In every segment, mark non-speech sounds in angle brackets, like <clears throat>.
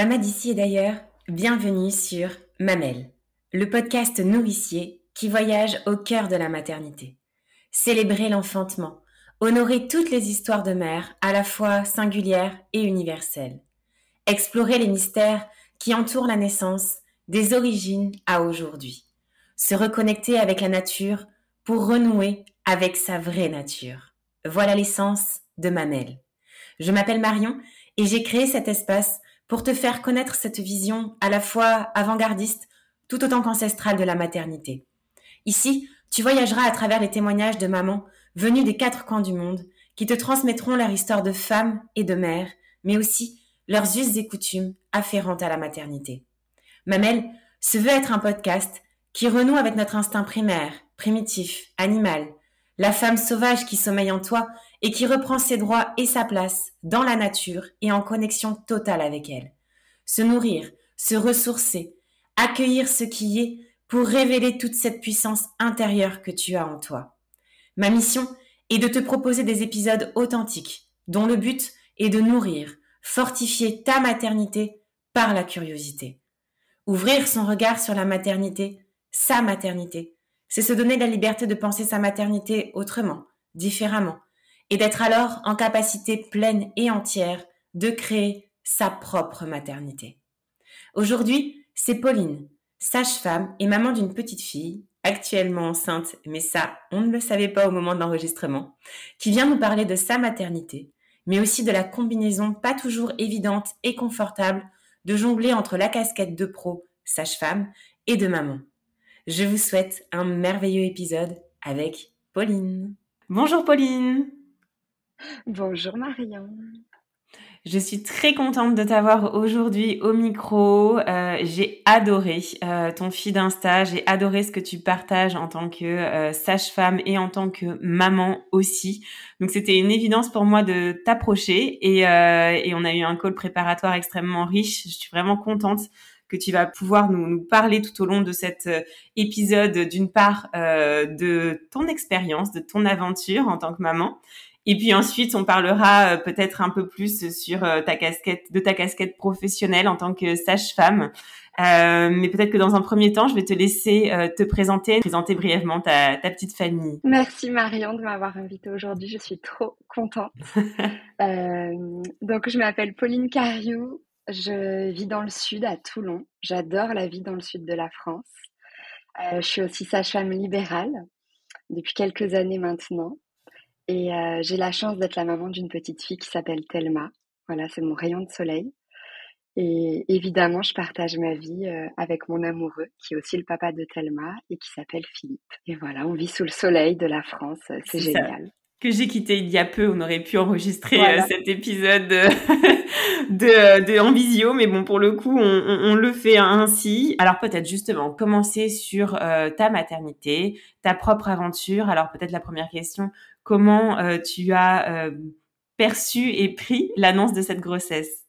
Maman d'ici et d'ailleurs, bienvenue sur Mamelle, le podcast nourricier qui voyage au cœur de la maternité. Célébrer l'enfantement, honorer toutes les histoires de mère, à la fois singulières et universelles. Explorer les mystères qui entourent la naissance, des origines à aujourd'hui. Se reconnecter avec la nature pour renouer avec sa vraie nature. Voilà l'essence de Mamelle. Je m'appelle Marion et j'ai créé cet espace pour te faire connaître cette vision à la fois avant-gardiste tout autant qu'ancestrale de la maternité. Ici, tu voyageras à travers les témoignages de mamans venues des quatre coins du monde qui te transmettront leur histoire de femme et de mère, mais aussi leurs us et coutumes afférentes à la maternité. Mamelle se veut être un podcast qui renoue avec notre instinct primaire, primitif, animal, la femme sauvage qui sommeille en toi et qui reprend ses droits et sa place dans la nature et en connexion totale avec elle. Se nourrir, se ressourcer, accueillir ce qui est pour révéler toute cette puissance intérieure que tu as en toi. Ma mission est de te proposer des épisodes authentiques dont le but est de nourrir, fortifier ta maternité par la curiosité. Ouvrir son regard sur la maternité, sa maternité, c'est se donner la liberté de penser sa maternité autrement, différemment, et d'être alors en capacité pleine et entière de créer sa propre maternité. Aujourd'hui, c'est Pauline, sage-femme et maman d'une petite fille, actuellement enceinte, mais ça, on ne le savait pas au moment de l'enregistrement, qui vient nous parler de sa maternité, mais aussi de la combinaison pas toujours évidente et confortable de jongler entre la casquette de pro, sage-femme, et de maman. Je vous souhaite un merveilleux épisode avec Pauline. Bonjour Pauline Bonjour Marion. Je suis très contente de t'avoir aujourd'hui au micro. Euh, j'ai adoré euh, ton feed Insta, j'ai adoré ce que tu partages en tant que euh, sage-femme et en tant que maman aussi. Donc c'était une évidence pour moi de t'approcher et, et on a eu un call préparatoire extrêmement riche. Je suis vraiment contente que tu vas pouvoir nous, nous parler tout au long de cet épisode d'une part de ton expérience, de ton aventure en tant que maman et puis ensuite, on parlera euh, peut-être un peu plus sur euh, ta casquette, de ta casquette professionnelle en tant que sage-femme. Euh, mais peut-être que dans un premier temps, je vais te laisser te présenter, présenter brièvement ta, ta, petite famille. Merci Marion de m'avoir invitée aujourd'hui. Je suis trop contente. <laughs> donc, je m'appelle Pauline Cariou. Je vis dans le sud, à Toulon. J'adore la vie dans le sud de la France. je suis aussi sage-femme libérale depuis quelques années maintenant. Et euh, j'ai la chance d'être la maman d'une petite fille qui s'appelle Thelma. Voilà, c'est mon rayon de soleil. Et évidemment, je partage ma vie euh, avec mon amoureux, qui est aussi le papa de Thelma et qui s'appelle Philippe. Et voilà, on vit sous le soleil de la France. C'est génial. Que j'ai quitté il y a peu, on aurait pu enregistrer euh, cet épisode <laughs> de, de, en visio, mais bon, pour le coup, on, on, le fait ainsi. Alors peut-être justement commencer sur ta maternité, ta propre aventure. Alors peut-être la première question, comment euh, tu as euh, perçu et pris l'annonce de cette grossesse?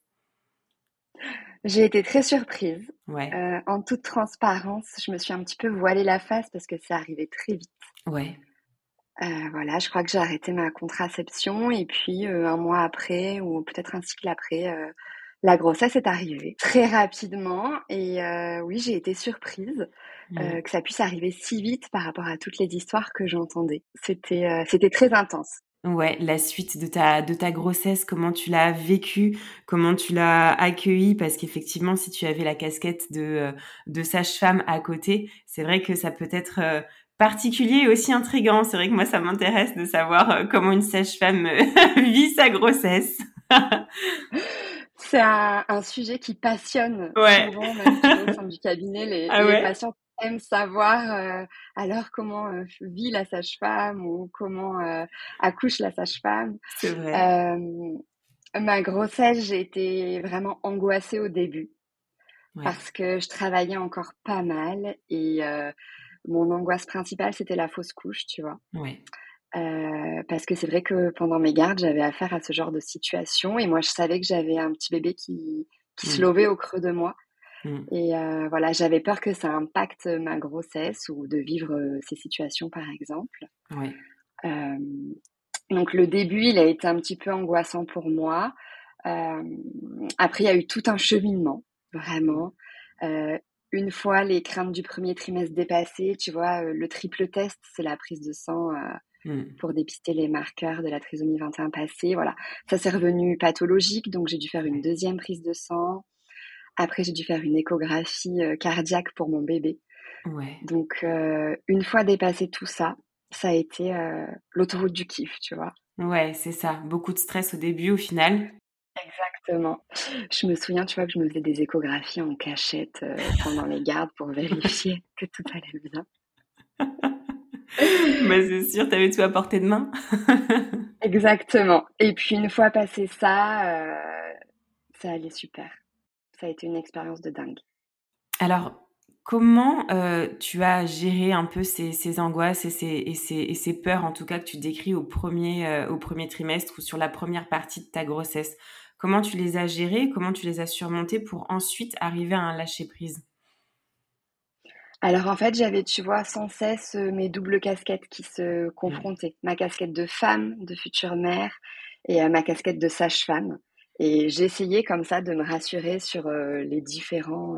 J'ai été très surprise. Euh, en toute transparence, je me suis un petit peu voilée la face parce que c'est arrivé très vite. Ouais. Voilà, je crois que j'ai arrêté ma contraception et puis un mois après ou peut-être un cycle après, la grossesse est arrivée <laughs> très rapidement et oui, j'ai été surprise. Euh, que ça puisse arriver si vite par rapport à toutes les histoires que j'entendais. C'était euh, c'était très intense. Ouais, la suite de ta de ta grossesse, comment tu l'as vécue, comment tu l'as accueillie, parce qu'effectivement, si tu avais la casquette de euh, de sage-femme à côté, c'est vrai que ça peut être particulier et aussi intrigant. C'est vrai que moi, ça m'intéresse de savoir comment une sage-femme <laughs> vit sa grossesse. <laughs> C'est un, un, sujet qui passionne ouais. souvent, même au sein du cabinet, les, <laughs> ah les patients aime savoir euh, alors comment euh, vit la sage-femme ou comment euh, accouche la sage-femme. C'est vrai. ma grossesse, j'ai été vraiment angoissée au début parce que je travaillais encore pas mal et mon angoisse principale, c'était la fausse couche, tu vois. Oui. parce que c'est vrai que pendant mes gardes, j'avais affaire à ce genre de situation et moi, je savais que j'avais un petit bébé qui, qui se mmh. lovait au creux de moi. Mmh. Et euh, voilà, j'avais peur que ça impacte ma grossesse ou de vivre euh, ces situations, par exemple. Oui. Euh, donc le début, il a été un petit peu angoissant pour moi. après, il y a eu tout un cheminement, vraiment. Une fois les craintes du premier trimestre dépassées, tu vois, le triple test, c'est la prise de sang mmh. pour dépister les marqueurs de la trisomie 21 passée. Voilà, ça s'est revenu pathologique, donc j'ai dû faire une deuxième prise de sang. Après, j'ai dû faire une échographie cardiaque pour mon bébé. Ouais. Donc, une fois dépassé tout ça, ça a été l'autoroute du kiff, tu vois. Ouais, c'est ça. Beaucoup de stress au début, au final. Exactement. Je me souviens, tu vois, que je me faisais des échographies en cachette pendant les gardes pour vérifier <laughs> que tout allait bien. <laughs> bah, c'est sûr, tu avais tout à portée de main. <laughs> Exactement. Et puis, une fois passé ça, ça allait super. Ça a été une expérience de dingue. Alors, Comment euh, tu as géré un peu ces, angoisses et ces, peurs, en tout cas, que tu décris au premier, euh, au premier trimestre ou sur la première partie de ta grossesse? Comment tu les as gérées Comment tu les as surmontées pour ensuite arriver à un lâcher-prise alors en fait, j'avais, tu vois, sans cesse euh, mes doubles casquettes qui se mmh. confrontaient. Ma casquette de femme, de future mère, et ma casquette de sage-femme. Et j'essayais comme ça de me rassurer sur les différents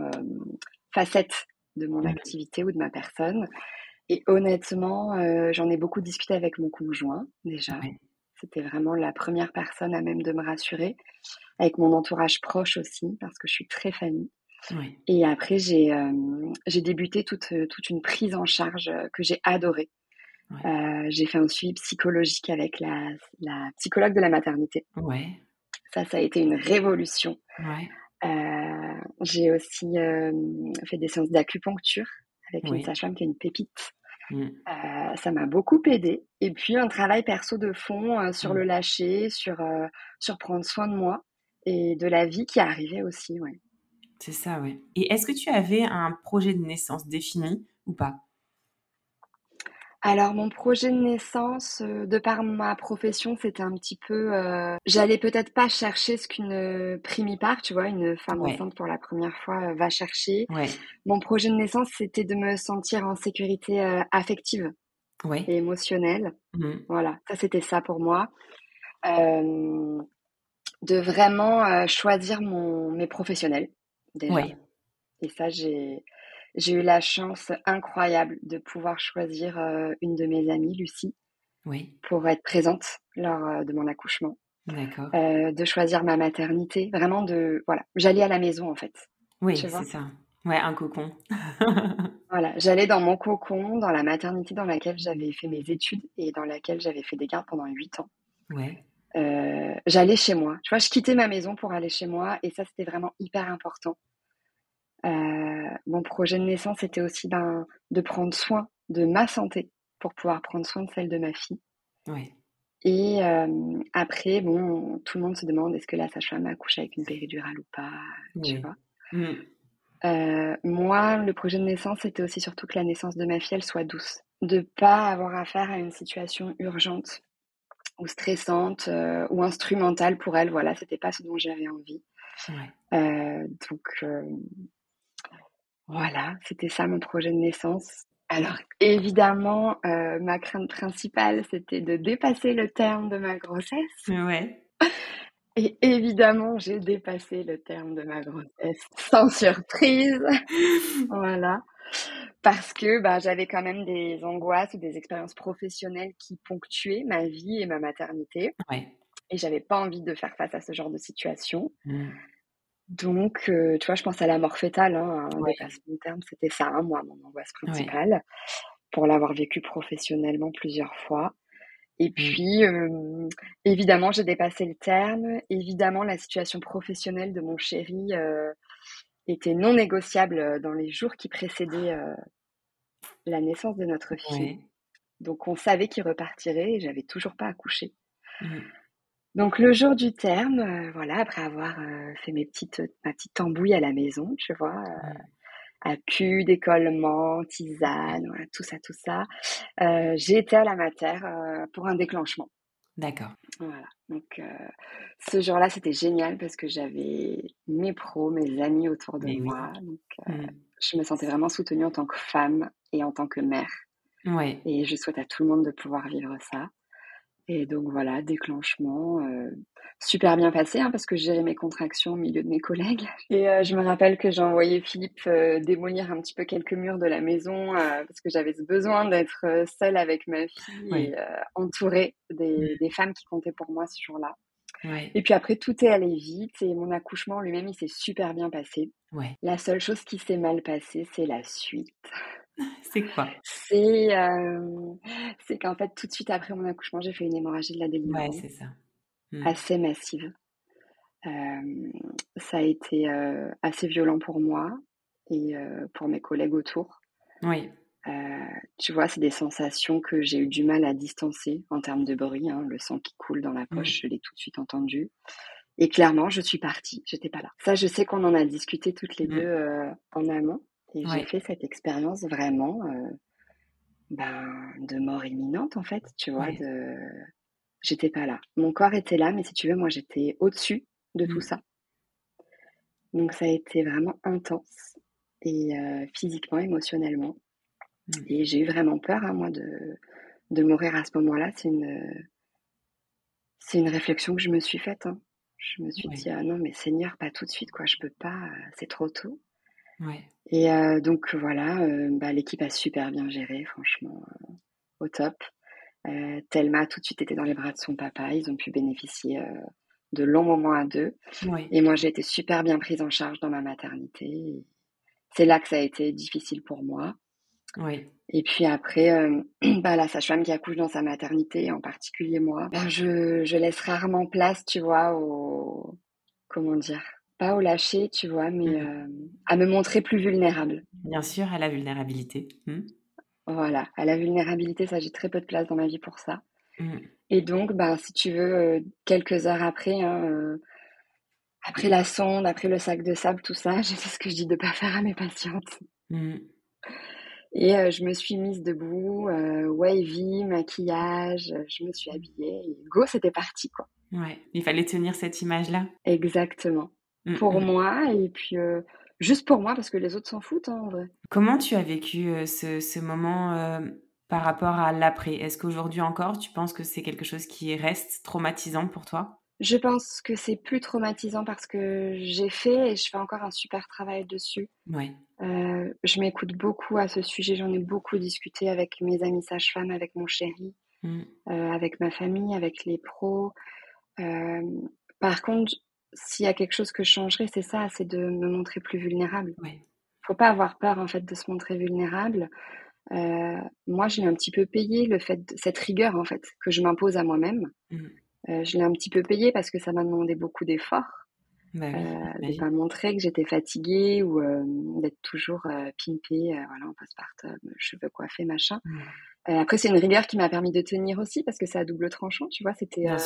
facettes de mon activité ou de ma personne. Et honnêtement, euh, j'en ai beaucoup discuté avec mon conjoint déjà. C'était vraiment la première personne à même de me rassurer, avec mon entourage proche aussi, parce que je suis très famille. Et après, j'ai euh, débuté toute, toute une prise en charge que j'ai adorée. Euh, j'ai fait un suivi psychologique avec la, la psychologue de la maternité. Ouais. Ça, ça a été une révolution. Ouais. Euh, j'ai aussi euh, fait des séances d'acupuncture avec une sage-femme qui est une pépite. Mmh. Euh, ça m'a beaucoup aidé. Et puis un travail perso de fond sur mmh. le lâcher, sur, sur prendre soin de moi et de la vie qui arrivait aussi. Ouais. C'est ça, oui. Et est-ce que tu avais un projet de naissance défini ou pas? Alors mon projet de naissance, euh, de par ma profession, c'était un petit peu, euh, j'allais peut-être pas chercher ce qu'une primipare, tu vois, une femme enceinte pour la première fois euh, va chercher. Mon projet de naissance, c'était de me sentir en sécurité affective et émotionnelle. Mmh. Voilà, ça c'était ça pour moi. de vraiment choisir mon, mes professionnels déjà. Et ça, j'ai j'ai eu la chance incroyable de pouvoir choisir euh, une de mes amies, Lucie, oui. pour être présente lors euh, de mon accouchement. D'accord. Euh, de choisir ma maternité, vraiment de voilà, j'allais à la maison en fait. Oui, c'est ça. Ouais, un cocon. <laughs> voilà, j'allais dans mon cocon, dans la maternité dans laquelle j'avais fait mes études et dans laquelle j'avais fait des gardes pendant huit ans. Ouais. j'allais chez moi. Tu vois, je quittais ma maison pour aller chez moi et ça, c'était vraiment hyper important. Euh, mon projet de naissance était aussi ben, de prendre soin de ma santé pour pouvoir prendre soin de celle de ma fille. Et euh, après, bon, tout le monde se demande est-ce que la sage-femme accouche avec une péridurale ou pas, tu vois. Mmh. Euh, moi, le projet de naissance, c'était aussi surtout que la naissance de ma fille, elle soit douce. De pas avoir affaire à une situation urgente ou stressante ou instrumentale pour elle. Voilà, c'était pas ce dont j'avais envie. donc, voilà, c'était ça mon projet de naissance. Alors évidemment, euh, ma crainte principale, c'était de dépasser le terme de ma grossesse. Ouais. Et évidemment, j'ai dépassé le terme de ma grossesse sans surprise. <laughs> voilà. Parce que bah, j'avais quand même des angoisses ou des expériences professionnelles qui ponctuaient ma vie et ma maternité. Ouais. Et j'avais pas envie de faire face à ce genre de situation. Mmh. Donc, euh, tu vois, je pense à la mort fétale, hein, un dépassement de terme, c'était ça, hein, moi, mon angoisse principale, pour l'avoir vécu professionnellement plusieurs fois. Et mmh. puis, euh, évidemment, j'ai dépassé le terme. Évidemment, la situation professionnelle de mon chéri euh, était non négociable dans les jours qui précédaient la naissance de notre fille. Donc, on savait qu'il repartirait et j'avais toujours pas accouché. Donc le jour du terme, euh, voilà, après avoir euh, fait mes petites, ma petite tambouille à la maison, tu vois, euh, accu, décollement, tisane, voilà, tout ça, tout ça, euh, j'ai été à la mater pour un déclenchement. D'accord. Voilà. Donc ce jour-là, c'était génial parce que j'avais mes pros, mes amis autour de moi. Donc mmh. je me sentais vraiment soutenue en tant que femme et en tant que mère. Ouais. Et je souhaite à tout le monde de pouvoir vivre ça. Et donc voilà, déclenchement, euh, super bien passé hein, parce que j'ai géré mes contractions au milieu de mes collègues. <laughs> Et euh, je me rappelle que j'ai envoyé Philippe euh, démolir un petit peu quelques murs de la maison parce que j'avais besoin d'être seule avec ma fille et entourée des, des, femmes qui comptaient pour moi ce jour-là. Ouais. Et puis après, tout est allé vite et mon accouchement lui-même, il s'est super bien passé. Ouais. La seule chose qui s'est mal passée, c'est la suite. <laughs> C'est quoi? C'est euh, c'est qu'en fait, tout de suite après mon accouchement, j'ai fait une hémorragie de la délivrance. Ouais, c'est ça. Mmh. Assez massive. Euh, ça a été euh, assez violent pour moi et pour mes collègues autour. Oui. tu vois, c'est des sensations que j'ai eu du mal à distancer en termes de bruit. Hein. Le sang qui coule dans la poche, mmh. je l'ai tout de suite entendu. Et clairement, je suis partie. J'étais pas là. Ça, je sais qu'on en a discuté toutes les mmh. deux en amont. Et j'ai fait cette expérience vraiment euh, ben, de mort imminente, en fait, tu vois. De... J'étais pas là. Mon corps était là, mais si tu veux, moi, j'étais au-dessus de tout mmh. ça. Donc, ça a été vraiment intense, et euh, physiquement, émotionnellement. Mmh. Et j'ai eu vraiment peur, hein, moi, de, de mourir à ce moment-là. C'est une, c'est une réflexion que je me suis faite. Hein. Je me suis dit, ah non, mais Seigneur, pas tout de suite, quoi. Je peux pas, c'est trop tôt. Et euh, donc voilà, euh, bah, l'équipe a super bien géré, franchement, euh, au top. Thelma tout de suite était dans les bras de son papa, ils ont pu bénéficier de longs moments à deux. Et moi, j'ai été super bien prise en charge dans ma maternité. C'est là que ça a été difficile pour moi. Et puis après, <clears throat> bah, la sage-femme qui accouche dans sa maternité, en particulier moi, bah, je, je laisse rarement place, tu vois, au... Comment dire pas au lâcher, tu vois, mais mmh. euh, à me montrer plus vulnérable. Bien sûr, à la vulnérabilité. Mmh. Voilà, à la vulnérabilité, ça, j'ai très peu de place dans ma vie pour ça. Mmh. Et donc, bah, si tu veux, euh, quelques heures après, hein, euh, après la sonde, après le sac de sable, tout ça, <laughs> je sais ce que je dis de pas faire à mes patientes. Et je me suis mise debout, wavy, maquillage, je me suis habillée, et go, c'était parti, quoi. Ouais, il fallait tenir cette image-là. Exactement. Mmh, pour mmh. moi et puis juste pour moi parce que les autres s'en foutent hein, en vrai. Comment tu as vécu euh, ce, ce, moment euh, par rapport à l'après? Est-ce qu'aujourd'hui encore tu penses que c'est quelque chose qui reste traumatisant pour toi? Je pense que c'est plus traumatisant parce que j'ai fait et je fais encore un super travail dessus. Ouais. je m'écoute beaucoup à ce sujet, j'en ai beaucoup discuté avec mes amis sages-femmes, avec mon chéri, mmh. avec ma famille, avec les pros. par contre, s'il y a quelque chose que je changerais, c'est ça, c'est de me montrer plus vulnérable. Il Faut pas avoir peur en fait de se montrer vulnérable. Euh, moi, je l'ai un petit peu payé le fait de, cette rigueur en fait que je m'impose à moi-même. Mmh. Euh, je l'ai un petit peu payé parce que ça m'a demandé beaucoup d'efforts. Bah euh, de pas montrer que j'étais fatiguée ou d'être toujours pimpée, voilà, en postpartum, cheveux coiffés, machin. Mmh. Euh, après, c'est une rigueur qui m'a permis de tenir aussi parce que c'est à double tranchant, tu vois. C'était euh,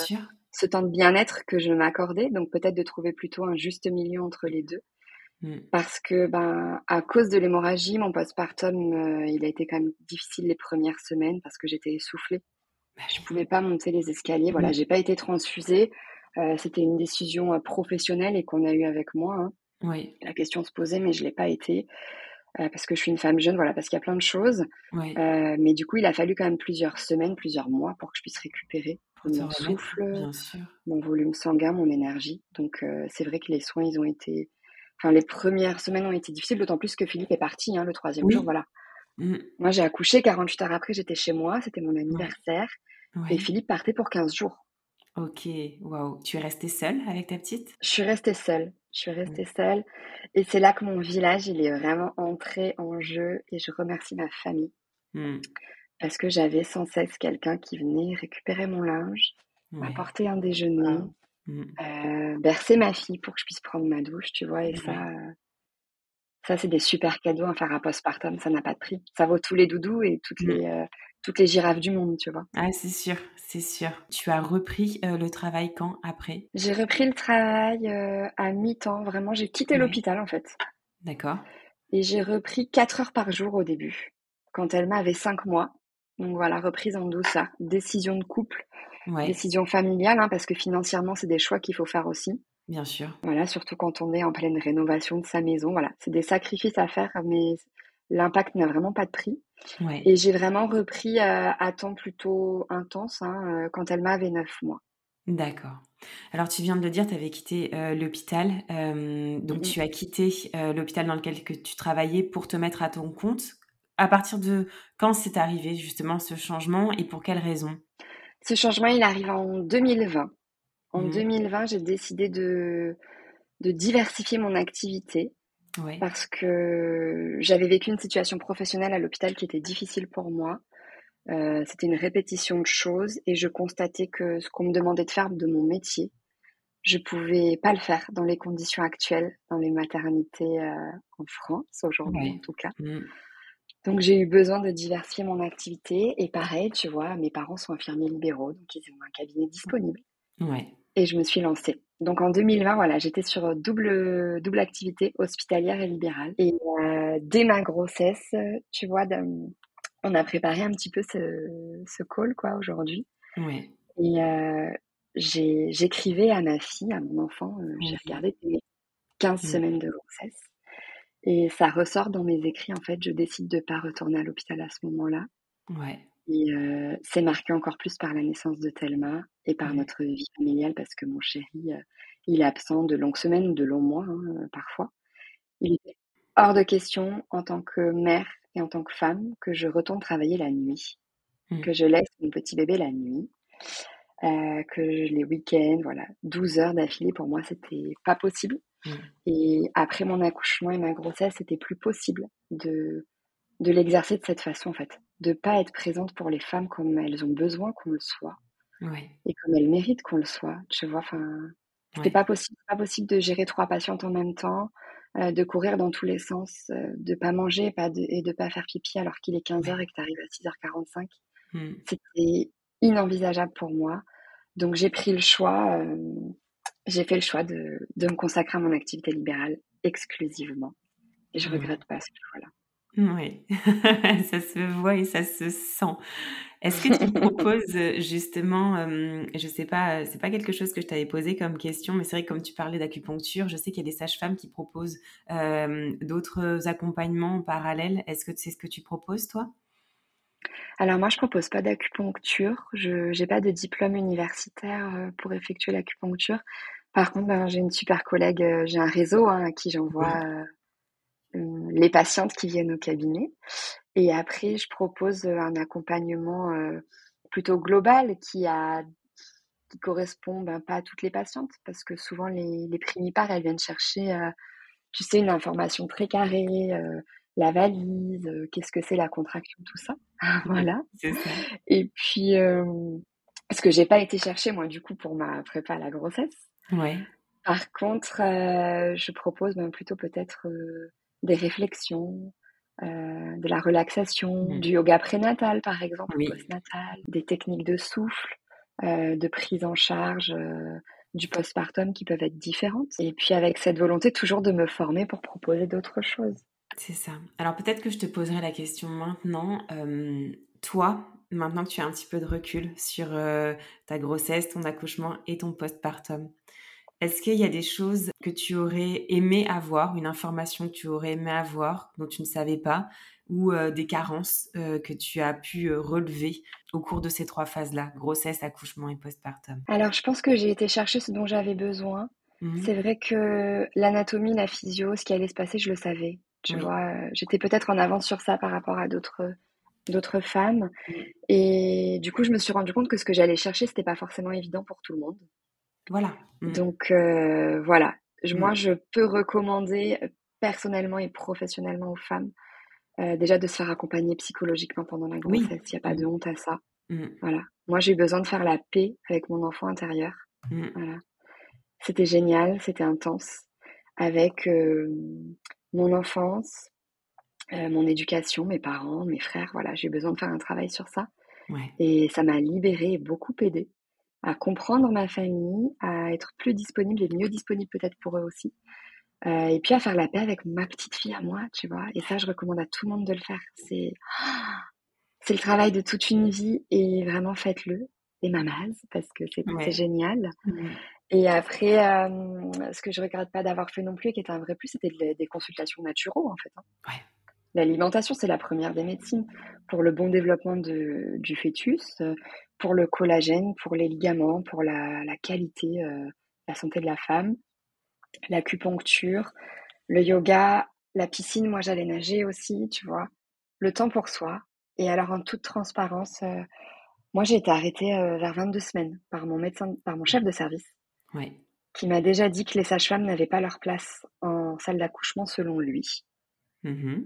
ce temps de bien-être que je m'accordais, donc peut-être de trouver plutôt un juste milieu entre les deux. Mm. Parce que, ben, à cause de l'hémorragie, mon postpartum, euh, il a été quand même difficile les premières semaines parce que j'étais essoufflée. Bah, je pouvais pas monter les escaliers. Voilà, mm. j'ai pas été transfusée. C'était une décision professionnelle et qu'on a eue avec moi. Hein. Oui. La question se posait, mais je l'ai pas été. Euh, parce que je suis une femme jeune, voilà, parce qu'il y a plein de choses. Euh, mais du coup, il a fallu quand même plusieurs semaines, plusieurs mois pour que je puisse récupérer mon souffle, mon volume sanguin, mon énergie. Donc, euh, c'est vrai que les soins, ils ont été. Enfin, les premières semaines ont été difficiles, d'autant plus que Philippe est parti hein, le troisième jour, voilà. Mmh. Moi, j'ai accouché 48 heures après, j'étais chez moi, c'était mon anniversaire. Et Philippe partait pour 15 jours. Ok, waouh. Tu es restée seule avec ta petite? Je suis restée seule. Je suis restée seule. Et c'est là que mon village, il est vraiment entré en jeu. Et je remercie ma famille. Mmh. Parce que j'avais sans cesse quelqu'un qui venait récupérer mon linge, m'apporter un déjeuner, mmh. euh, bercer ma fille pour que je puisse prendre ma douche, tu vois. Et ça, ça c'est des super cadeaux à faire à postpartum. Ça n'a pas de prix. Ça vaut tous les doudous et toutes mmh. les... Euh, toutes les girafes du monde, tu vois. Ah, c'est sûr, c'est sûr. Tu as repris euh, le travail quand après? J'ai repris le travail euh, à mi-temps, vraiment. J'ai quitté l'hôpital en fait. D'accord. Et j'ai repris 4 heures par jour au début, quand elle m'avait 5 mois. Donc voilà, reprise en douceur. Décision de couple, décision familiale, hein, parce que financièrement, c'est des choix qu'il faut faire aussi. Bien sûr. Voilà, surtout quand on est en pleine rénovation de sa maison. Voilà, c'est des sacrifices à faire, mais l'impact n'a vraiment pas de prix. Et j'ai vraiment repris à temps plutôt intense hein, quand elle m'avait 9 mois. D'accord. Alors tu viens de le dire, tu avais quitté l'hôpital. donc tu as quitté l'hôpital dans lequel que tu travaillais pour te mettre à ton compte. À partir de quand c'est arrivé justement ce changement et pour quelles raisons Ce changement, il arrive en 2020. En 2020, mmh j'ai décidé de, de diversifier mon activité parce que j'avais vécu une situation professionnelle à l'hôpital qui était difficile pour moi. Euh, c'était une répétition de choses et je constatais que ce qu'on me demandait de faire de mon métier, je pouvais pas le faire dans les conditions actuelles, dans les maternités euh, en France aujourd'hui en tout cas. Mmh. Donc j'ai eu besoin de diversifier mon activité et pareil, tu vois, mes parents sont infirmiers libéraux, donc ils ont un cabinet disponible. Ouais. Et je me suis lancée. Donc en 2020, voilà, j'étais sur double, double activité hospitalière et libérale. Et euh, dès ma grossesse, tu vois, on a préparé un petit peu ce, ce call, quoi, aujourd'hui. Ouais. Et euh, j'écrivais à ma fille, à mon enfant, euh, j'ai regardé mes 15 semaines de grossesse. Et ça ressort dans mes écrits, en fait, je décide de ne pas retourner à l'hôpital à ce moment-là. Ouais. Et euh, c'est marqué encore plus par la naissance de Thelma et par notre vie familiale parce que mon chéri, euh, il est absent de longues semaines ou de longs mois hein, euh, parfois. Il était hors de question en tant que mère et en tant que femme que je retourne travailler la nuit, mmh. que je laisse mon petit bébé la nuit, que les week-ends, voilà, 12 heures d'affilée pour moi c'était pas possible. Mmh. Et après mon accouchement et ma grossesse, c'était plus possible de de l'exercer de cette façon en fait de pas être présente pour les femmes comme elles ont besoin qu'on le soit et comme elles méritent qu'on le soit. Tu vois, enfin, c'était pas possible, pas possible de gérer trois patientes en même temps, euh, de courir dans tous les sens, euh, de pas manger pas de, et de pas faire pipi alors qu'il est 15h et que tu arrives à 6h45. Mmh. C'était inenvisageable pour moi. Donc j'ai pris le choix, euh, j'ai fait le choix de, de, me consacrer à mon activité libérale exclusivement. Et je regrette pas ce choix-là. Oui, <laughs> ça se voit et ça se sent. Est-ce que tu <laughs> proposes justement, je je sais pas, c'est pas quelque chose que je t'avais posé comme question, mais c'est vrai que comme tu parlais d'acupuncture, je sais qu'il y a des sages-femmes qui proposent d'autres accompagnements en parallèle. Est-ce que c'est ce que tu proposes, toi? Alors moi, je propose pas d'acupuncture. Je n'ai pas de diplôme universitaire pour effectuer l'acupuncture. Par contre, ben, j'ai une super collègue, j'ai un réseau hein, à qui j'envoie euh, les patientes qui viennent au cabinet. Et après, je propose euh, un accompagnement euh, plutôt global qui a qui correspond ben, pas à toutes les patientes parce que souvent les, les primipares elles viennent chercher tu sais une information très carrée la valise qu'est-ce que c'est la contraction tout ça <laughs> voilà et puis ce que j'ai pas été chercher moi du coup pour ma prépa à la grossesse ouais. par contre je propose ben, plutôt peut-être des réflexions, euh, de la relaxation, mmh. du yoga prénatal par exemple, postnatal, des techniques de souffle, euh, de prise en charge euh, du postpartum qui peuvent être différentes. Et puis avec cette volonté toujours de me former pour proposer d'autres choses. C'est ça. Alors peut-être que je te poserai la question maintenant. toi, maintenant que tu as un petit peu de recul sur ta grossesse, ton accouchement et ton postpartum, est-ce qu'il y a des choses que tu aurais aimé avoir, une information que tu aurais aimé avoir dont tu ne savais pas, ou euh, des carences euh, que tu as pu euh, relever au cours de ces trois phases-là, grossesse, accouchement et postpartum? Alors, je pense que j'ai été chercher ce dont j'avais besoin. Mmh C'est vrai que l'anatomie, la physio, ce qui allait se passer, je le savais. Tu vois, j'étais peut-être en avance sur ça par rapport à d'autres d'autres femmes. Mmh. Et du coup, je me suis rendu compte que ce que j'allais chercher, c'était pas forcément évident pour tout le monde. Voilà. Mmh. Donc euh, voilà, moi mmh. je peux recommander euh, personnellement et professionnellement aux femmes euh, déjà de se faire accompagner psychologiquement pendant la grossesse. Il n'y a pas de mmh. honte à ça. Voilà. Moi j'ai eu besoin de faire la paix avec mon enfant intérieur. Voilà. C'était génial, c'était intense avec mon enfance, mon éducation, mes parents, mes frères. Voilà, j'ai eu besoin de faire un travail sur ça. Et ça m'a libérée et beaucoup aidée à comprendre ma famille, à être plus disponible et mieux disponible peut-être pour eux aussi. Euh, et puis à faire la paix avec ma petite fille à moi, tu vois. Et ça, je recommande à tout le monde de le faire. C'est <gasps> c'est le travail de toute une vie et vraiment faites-le. Et mamaz, parce que c'est génial. Et après, euh, ce que je regrette pas d'avoir fait non plus, et qui était un vrai plus, c'était des consultations naturelles, en fait. Hein. l'alimentation, c'est la première des médecines pour le bon développement du fœtus, pour le collagène, pour les ligaments, pour la, qualité, euh, la santé de la femme, l'acupuncture, le yoga, la piscine. Moi, j'allais nager aussi, tu vois. Le temps pour soi. Et alors, en toute transparence, euh, moi, j'ai été arrêtée euh, vers 22 semaines par mon médecin, par mon chef de service, qui m'a déjà dit que les sages-femmes n'avaient pas leur place en salle d'accouchement selon lui. Mmh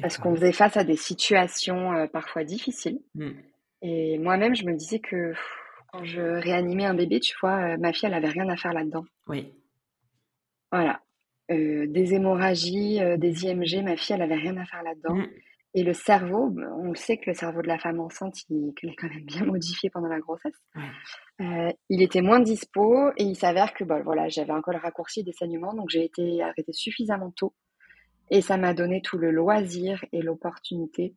Parce qu'on faisait face à des situations parfois difficiles. Mmh. Et moi-même, je me disais que quand je réanimais un bébé, tu vois, ma fille, elle avait rien à faire là-dedans. Oui. Voilà. des hémorragies, des IMG, ma fille, elle avait rien à faire là-dedans. Mmh. Et le cerveau, on le sait que le cerveau de la femme enceinte, il, est quand même bien <laughs> modifié pendant la grossesse. il était moins dispo et il s'avère que bah, voilà, j'avais un col raccourci des saignements, donc j'ai été arrêtée suffisamment tôt. Et ça m'a donné tout le loisir et l'opportunité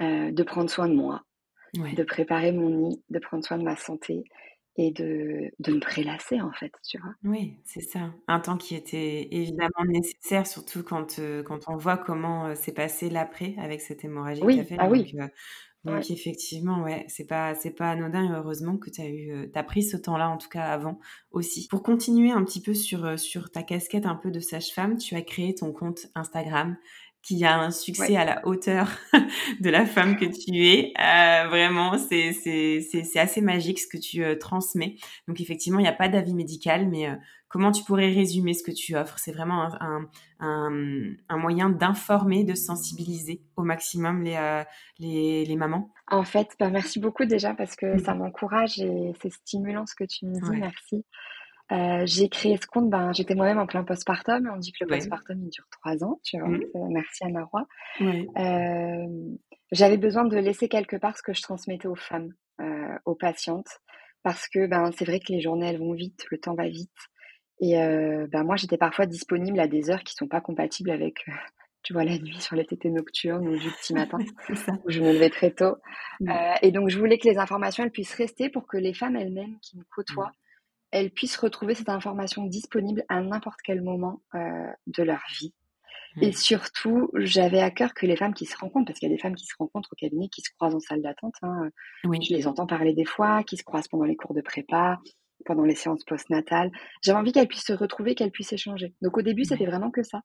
de prendre soin de moi, de préparer mon nid, de prendre soin de ma santé et de, de me prélasser en fait, tu vois. Oui, c'est ça. Un temps qui était évidemment nécessaire, surtout quand, euh, quand on voit comment euh, s'est passé l'après avec cette hémorragie oui. que fait. Ah oui. Euh, donc effectivement, ouais, c'est pas c'est pas anodin et heureusement que tu as eu as pris ce temps-là en tout cas avant aussi. Pour continuer un petit peu sur sur ta casquette un peu de sage-femme, tu as créé ton compte Instagram qui a un succès à la hauteur <laughs> de la femme que tu es. Euh, vraiment, c'est c'est assez magique ce que tu euh, transmets. Donc effectivement, il n'y a pas d'avis médical, mais euh, comment tu pourrais résumer ce que tu offres? C'est vraiment un, un, un, moyen d'informer, de sensibiliser au maximum les, euh, les, les, mamans? En fait, bah, merci beaucoup déjà parce que ça m'encourage et c'est stimulant ce que tu me dis. Merci. Euh, j'ai créé ce compte, ben, j'étais moi-même en plein postpartum. On dit que le postpartum, il dure trois ans, tu vois. Mmh. Euh, merci Anna Roy. Euh, j'avais besoin de laisser quelque part ce que je transmettais aux femmes, aux patientes, parce que ben, c'est vrai que les journées, elles vont vite, le temps va vite. Et ben, moi, j'étais parfois disponible à des heures qui sont pas compatibles avec, tu vois, la nuit sur les tétés nocturnes ou du petit <laughs> matin, où je me levais très tôt. Mmh. et donc, je voulais que les informations, elles puissent rester pour que les femmes elles-mêmes qui me côtoient, mmh elles puissent retrouver cette information disponible à n'importe quel moment euh, de leur vie. Et mmh. surtout, j'avais à cœur que les femmes qui se rencontrent, parce qu'il y a des femmes qui se rencontrent au cabinet, qui se croisent en salle d'attente, hein, je les entends parler des fois, qui se croisent pendant les cours de prépa, pendant les séances postnatales. J'avais envie qu'elles puissent se retrouver, qu'elles puissent échanger. Donc au début, c'était vraiment que ça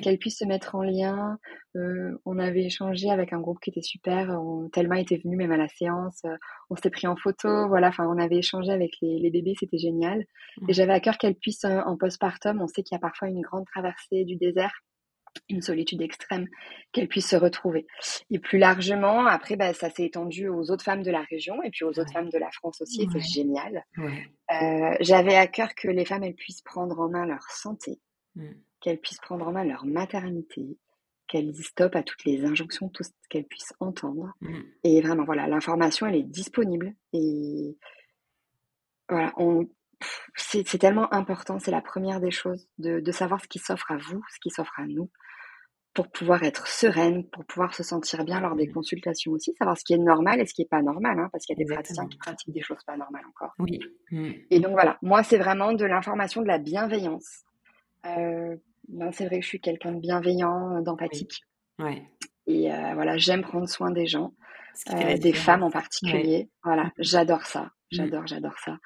qu'elle puisse se mettre en lien. Euh, on avait échangé avec un groupe qui était super. On, Thelma était venue même à la séance. Euh, on s'était pris en photo. Voilà, enfin, on avait échangé avec les, bébés. C'était génial. Et j'avais à cœur qu'elle puisse, euh, en postpartum, on sait qu'il y a parfois une grande traversée du désert une solitude extrême, qu'elle puisse se retrouver. Et plus largement, après, bah, ça s'est étendu aux autres femmes de la région et puis aux autres femmes de la France aussi, et c'est génial. J'avais à cœur que les femmes, elles puissent prendre en main leur santé, mmh qu'elles puissent prendre en main leur maternité, qu'elles disent stop à toutes les injonctions, tout ce qu'elles puissent entendre. Mmh. Et vraiment, voilà, l'information, elle est disponible. Et voilà, c'est tellement important, c'est la première des choses, de, savoir ce qui s'offre à vous, ce qui s'offre à nous, pour pouvoir être sereine, pour pouvoir se sentir bien lors des mmh. consultations aussi, savoir ce qui est normal et ce qui n'est pas normal, hein, parce qu'il y a des praticiens qui pratiquent des choses pas normales encore. Oui. Mmh. Et donc voilà, moi c'est vraiment de l'information, de la bienveillance. Euh, ben, c'est vrai que je suis quelqu'un de bienveillant, d'empathique. Et euh, voilà, j'aime prendre soin des gens, euh, des femmes en particulier. Voilà, j'adore ça. Mmh. J'adore, j'adore ça.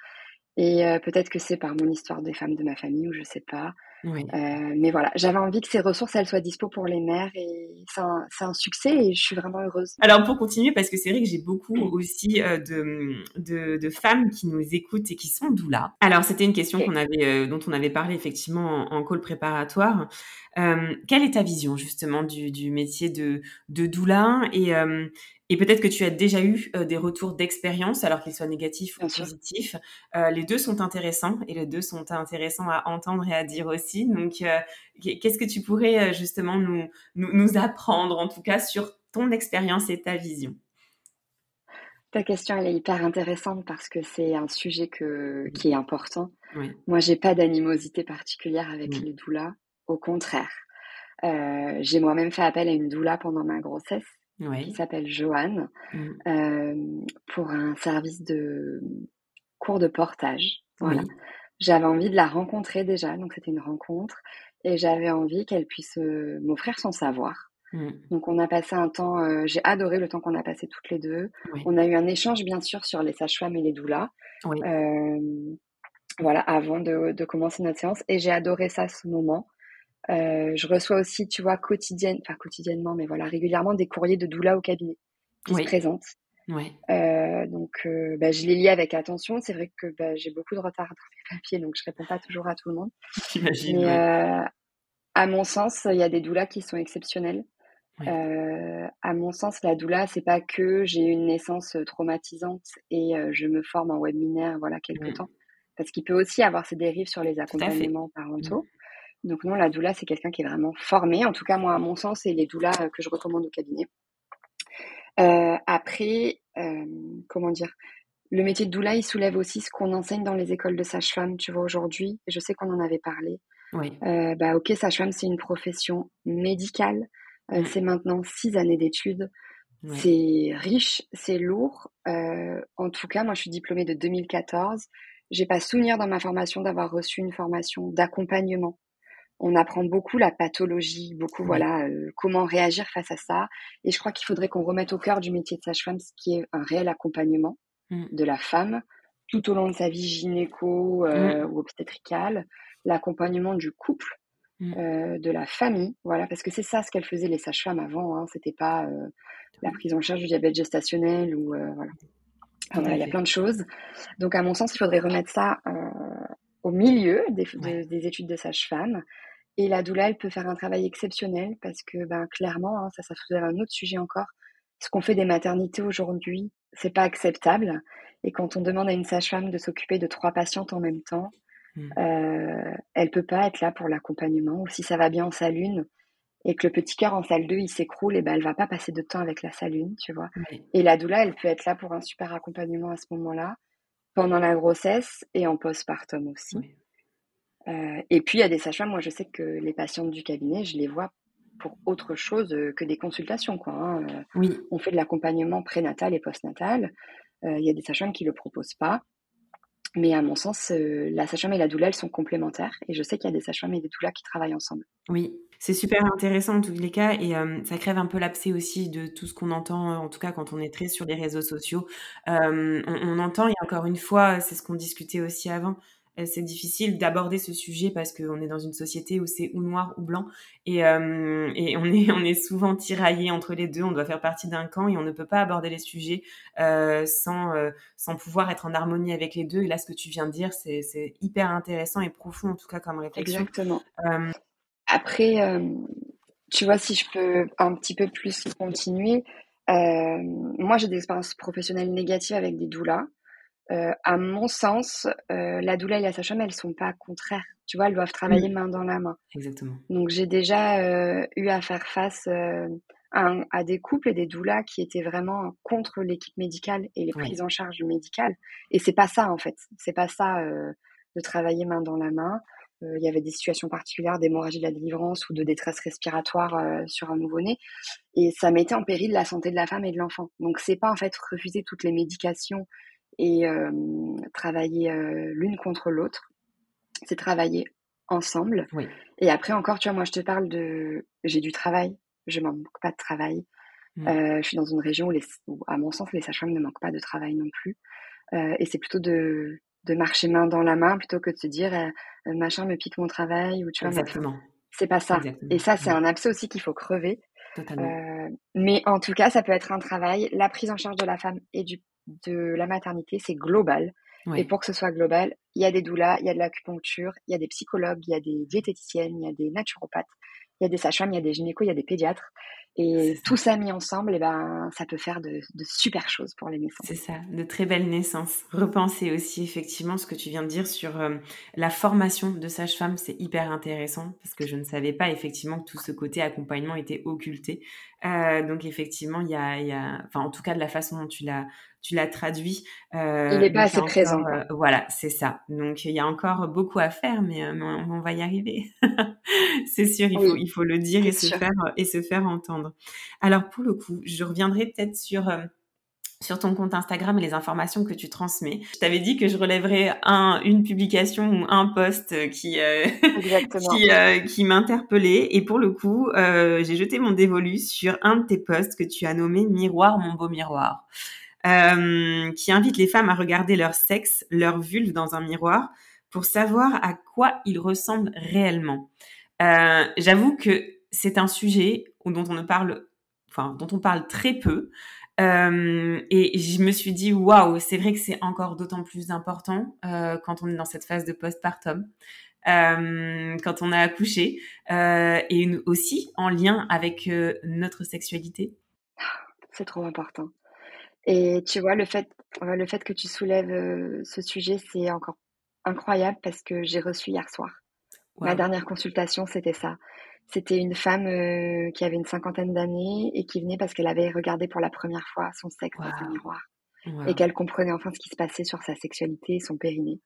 Et euh, peut-être que c'est par mon histoire des femmes de ma famille ou je sais pas. Oui. Euh, mais voilà, j'avais envie que ces ressources elles soient dispo pour les mères et c'est un, un, succès et je suis vraiment heureuse. Alors pour continuer, parce que c'est vrai que j'ai beaucoup aussi euh, de, de, de, femmes qui nous écoutent et qui sont doulas. Alors c'était une question qu'on avait, euh, dont on avait parlé effectivement en, en call préparatoire. Euh, quelle est ta vision justement du, du métier de, de doula et, et peut-être que tu as déjà eu euh, des retours d'expérience, alors qu'ils soient négatifs ou positifs. Euh, les deux sont intéressants et les deux sont intéressants à entendre et à dire aussi. Donc, euh, qu'est-ce que tu pourrais justement nous, nous, apprendre, en tout cas, sur ton expérience et ta vision? Ta question, elle est hyper intéressante parce que c'est un sujet que, qui est important. Oui. Moi, j'ai pas d'animosité particulière avec les doulas. Au contraire, j'ai moi-même fait appel à une doula pendant ma grossesse qui s'appelle Joanne, mmh. euh, pour un service de cours de portage. Voilà. J'avais envie de la rencontrer déjà, donc c'était une rencontre, et j'avais envie qu'elle puisse euh, m'offrir son savoir. Mmh. Donc on a passé un temps, euh, j'ai adoré le temps qu'on a passé toutes les deux. On a eu un échange bien sûr sur les sages-femmes et les doulas. Euh, voilà, avant de, de, commencer notre séance. Et j'ai adoré ça ce moment. Euh, je reçois aussi, tu vois, quotidienne, enfin quotidiennement, mais voilà, régulièrement des courriers de doula au cabinet qui se présentent. Euh, donc, euh, bah, je les lis avec attention. C'est vrai que bah, j'ai beaucoup de retard dans mes papiers, donc je réponds pas toujours à tout le monde. <laughs> Mais à mon sens, il y a des doulas qui sont exceptionnels. à mon sens, la doula, c'est pas que j'ai une naissance traumatisante et je me forme en webinaire, voilà, quelque temps. Parce qu'il peut aussi avoir ses dérives sur les accompagnements parentaux. Donc non, la doula, c'est quelqu'un qui est vraiment formé. En tout cas, moi, à mon sens, c'est les doulas que je recommande au cabinet. Euh, après, euh, comment dire, le métier de doula, il soulève aussi ce qu'on enseigne dans les écoles de sage-femme, tu vois, aujourd'hui. Je sais qu'on en avait parlé. Oui. Euh, bah, ok, sage-femme, c'est une profession médicale. c'est maintenant six années d'études. C'est riche, c'est lourd. en tout cas, moi, je suis diplômée de 2014. J'ai pas souvenir dans ma formation d'avoir reçu une formation d'accompagnement on apprend beaucoup la pathologie, beaucoup voilà euh, comment réagir face à ça. Et je crois qu'il faudrait qu'on remette au cœur du métier de sage-femme ce qui est un réel accompagnement mmh. de la femme tout au long de sa vie gynéco euh, mmh. ou obstétricale, l'accompagnement du couple, mmh. euh, de la famille, voilà, parce que c'est ça ce qu'elles faisaient les sages-femmes avant. Hein, C'était pas la prise en charge du diabète gestationnel ou voilà. voilà, il y a plein de choses. Donc à mon sens, il faudrait remettre ça au milieu des, des études de sage-femme et la doula, elle peut faire un travail exceptionnel parce que, ben, clairement, hein, ça, ça soulève un autre sujet encore. Ce qu'on fait des maternités aujourd'hui, c'est pas acceptable. Et quand on demande à une sage-femme de s'occuper de trois patientes en même temps, mmh. euh, elle peut pas être là pour l'accompagnement. Ou si ça va bien en salle 1 et que le petit cœur en salle 2, il s'écroule, et ben, elle va pas passer de temps avec la salle 1, tu vois. Et la doula, elle peut être là pour un super accompagnement à ce moment-là, pendant la grossesse et en postpartum aussi. Euh, et puis, il y a des sages-femmes, moi je sais que les patientes du cabinet, je les vois pour autre chose euh, que des consultations. Quoi, hein. euh, oui. On fait de l'accompagnement prénatal et postnatal. Il y a des sages-femmes qui ne le proposent pas. Mais à mon sens, la sage-femme et la doula, elles sont complémentaires. Et je sais qu'il y a des sages-femmes et des doulas qui travaillent ensemble. Oui, c'est super intéressant en tous les cas. Et ça crève un peu l'abcès aussi de tout ce qu'on entend, en tout cas quand on est très sur les réseaux sociaux. on, on, entend, et encore une fois, c'est ce qu'on discutait aussi avant, c'est difficile d'aborder ce sujet parce qu'on est dans une société où c'est ou noir ou blanc et, euh, et, on, est, <laughs> on est souvent tiraillé entre les deux, on doit faire partie d'un camp et on ne peut pas aborder les sujets euh, sans, sans pouvoir être en harmonie avec les deux. Et là, ce que tu viens de dire, c'est hyper intéressant et profond en tout cas comme réflexion. Exactement. Après, tu vois, si je peux un petit peu plus continuer, moi j'ai des expériences professionnelles négatives avec des doulas. Euh, à mon sens, euh, la doula et la sage-femme, elles sont pas contraires. Tu vois, elles doivent travailler main dans la main. Exactement. Donc j'ai déjà euh, eu à faire face à, des couples et des doulas qui étaient vraiment contre l'équipe médicale et les prises en charge médicales. Et c'est pas ça en fait. C'est pas ça de travailler main dans la main. Il y avait des situations particulières d'hémorragie de la délivrance ou de détresse respiratoire sur un nouveau-né, et ça mettait en péril la santé de la femme et de l'enfant. Donc c'est pas en fait refuser toutes les médications et euh, travailler euh, l'une contre l'autre. C'est travailler ensemble. Et après encore, tu vois, moi je te parle de, j'ai du travail, je manque pas de travail. Mmh. Euh, je suis dans une région où, les, à mon sens, les sages-femmes ne manquent pas de travail non plus. et c'est plutôt de, de marcher main dans la main plutôt que de se dire machin me pique mon travail ou tu vois. Exactement. C'est pas ça. Et ça, c'est un abcès aussi qu'il faut crever. mais en tout cas, ça peut être un travail, la prise en charge de la femme et du de la maternité, c'est global. Et pour que ce soit global, il y a des doulas, il y a de l'acupuncture, il y a des psychologues, il y a des diététiciennes, il y a des naturopathes, il y a des sages-femmes, il y a des gynécos, il y a des pédiatres. Et tout ça mis ensemble, et eh ben, ça peut faire de, super choses pour les naissances. C'est ça, de très belles naissances. Repenser aussi effectivement ce que tu viens de dire sur euh, la formation de sage-femme, c'est hyper intéressant parce que je ne savais pas effectivement que tout ce côté accompagnement était occulté. Euh, donc effectivement, il y a, y a, enfin en tout cas de la façon dont tu l'as tu l'as traduit. Euh, il n'est pas assez présent. Euh, voilà, c'est ça. Donc il y a encore beaucoup à faire, mais, euh, on, va y arriver. <laughs> c'est sûr, il faut, il faut le dire et se, faire, et se faire entendre. Alors pour le coup, je reviendrai peut-être sur sur ton compte Instagram et les informations que tu transmets. Je t'avais dit que je relèverais un, une publication ou un post qui euh, <laughs> qui, euh, qui m'interpellait et pour le coup, euh, j'ai jeté mon dévolu sur un de tes posts que tu as nommé Miroir mon beau miroir, qui invite les femmes à regarder leur sexe, leur vulve dans un miroir pour savoir à quoi ils ressemblent réellement. J'avoue que c'est un sujet dont on ne parle, enfin dont on parle très peu. Euh, et je me suis dit, waouh, c'est vrai que c'est encore d'autant plus important euh, quand on est dans cette phase de postpartum, euh, quand on a accouché, euh, et aussi en lien avec euh, notre sexualité. C'est trop important. Et tu vois, le fait, le fait que tu soulèves ce sujet, c'est encore incroyable parce que j'ai reçu hier soir. Ma dernière consultation, c'était ça. C'était une femme euh, qui avait une cinquantaine d'années et qui venait parce qu'elle avait regardé pour la première fois son sexe dans un miroir et qu'elle comprenait enfin ce qui se passait sur sa sexualité et son périnée.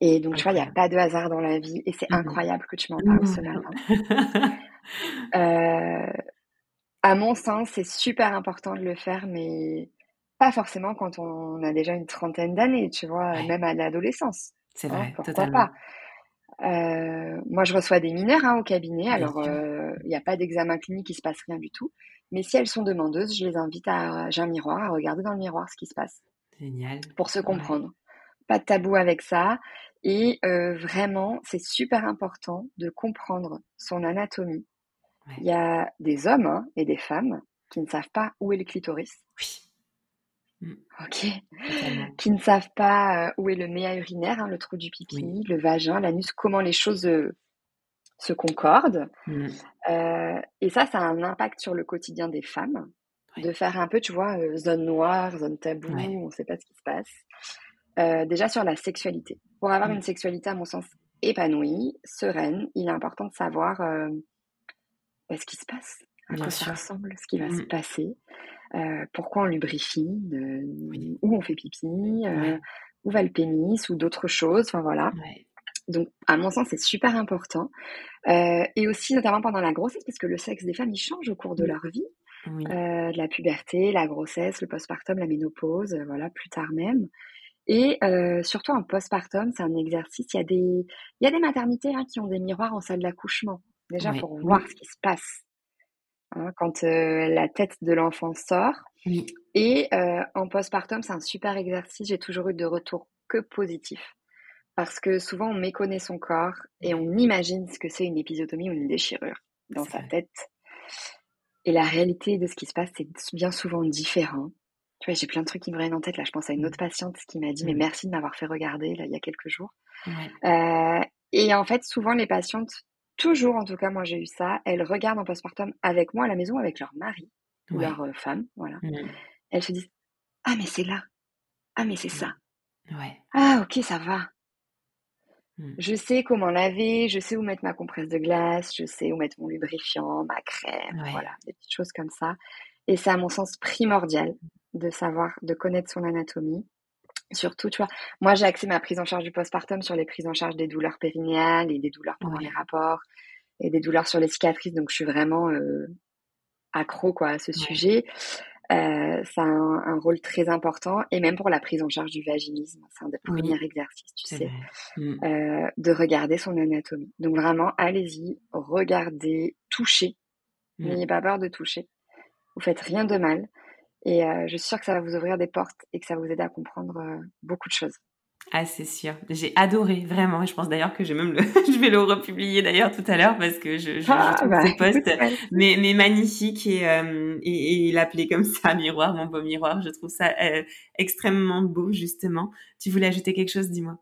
Et donc, tu vois, il n'y a pas de hasard dans la vie et c'est mmh incroyable que tu m'en parles ce matin. <laughs> euh, à mon sens, c'est super important de le faire, mais pas forcément quand on a déjà une trentaine d'années, tu vois, même à l'adolescence. C'est hein, vrai, pourquoi totalement. pas euh, moi, je reçois des mineurs hein, au cabinet. Alors, euh, il n'y a pas d'examen clinique, il se passe rien du tout. Mais si elles sont demandeuses, je les invite à, j'ai un miroir, à regarder dans le miroir ce qui se passe. Génial. Pour se comprendre. Pas de tabou avec ça. Et euh, vraiment, c'est super important de comprendre son anatomie. Il y a des hommes hein, et des femmes qui ne savent pas où est le clitoris. Oui. Mm. Ok. Qui ne savent pas euh, où est le méa urinaire, hein, le trou du pipi, le vagin, l'anus, comment les choses euh, se concordent. Mm. Euh, et ça, ça a un impact sur le quotidien des femmes. De faire un peu, tu vois, zone noire, zone tabou, on ne sait pas ce qui se passe. déjà sur la sexualité. Pour avoir mm. une sexualité, à mon sens, épanouie, sereine, il est important de savoir bah, ce qui se passe, à quoi ça ressemble, ce qui va se passer. Euh, pourquoi on lubrifie, où on fait pipi, euh, où va le pénis ou d'autres choses. Enfin voilà. Donc, à mon sens, c'est super important. Euh, et aussi, notamment pendant la grossesse, parce que le sexe des femmes, il change au cours de leur vie. de la puberté, la grossesse, le postpartum, la ménopause, voilà, plus tard même. Et surtout en postpartum, c'est un exercice. Il y a des, il y a des maternités hein, qui ont des miroirs en salle d'accouchement, déjà pour voir ce qui se passe Hein, quand euh, la tête de l'enfant sort. Et euh, en postpartum, c'est un super exercice. J'ai toujours eu de retour que positif. Parce que souvent, on méconnaît son corps et on imagine ce que c'est une épisiotomie ou une déchirure dans sa tête. Et la réalité de ce qui se passe, c'est bien souvent différent. Tu vois, j'ai plein de trucs qui me viennent en tête. Là, je pense à une autre patiente qui m'a dit, mais merci de m'avoir fait regarder, là, il y a quelques jours. Euh, et en fait, souvent, les patientes toujours, en tout cas, moi j'ai eu ça, elles regardent en postpartum avec moi à la maison, avec leur mari ou leur euh, femme, voilà. Mmh. Elles se disent Ah, mais c'est là. Ah, mais c'est mmh. ça. Ouais. Ah, ok, ça va. Mmh. Je sais comment laver, je sais où mettre ma compresse de glace, je sais où mettre mon lubrifiant, ma crème, voilà, des petites choses comme ça. Et c'est à mon sens primordial de savoir, de connaître son anatomie Surtout, tu vois, moi j'ai axé ma prise en charge du postpartum sur les prises en charge des douleurs périnéales et des douleurs pendant les rapports et des douleurs sur les cicatrices. Donc je suis vraiment euh, accro quoi à ce sujet. Euh, ça a un, rôle très important et même pour la prise en charge du vaginisme, c'est un des premiers exercices, tu sais, mmh. euh, de regarder son anatomie. Donc vraiment, allez-y, regardez, touchez. Mmh. N'ayez pas peur de toucher. Vous faites rien de mal. Et euh, je suis sûre que ça va vous ouvrir des portes et que ça va vous aider à comprendre euh, beaucoup de choses. Ah, c'est sûr. J'ai adoré, vraiment. Et je pense d'ailleurs que je, même le... <laughs> je vais le republier d'ailleurs tout à l'heure parce que je, je, ah, trouve bah, ce post mais, mais magnifique et, euh, et, et l'appeler comme ça, <laughs> miroir, mon beau miroir. Je trouve ça euh, extrêmement beau, justement. Tu voulais ajouter quelque chose, dis-moi.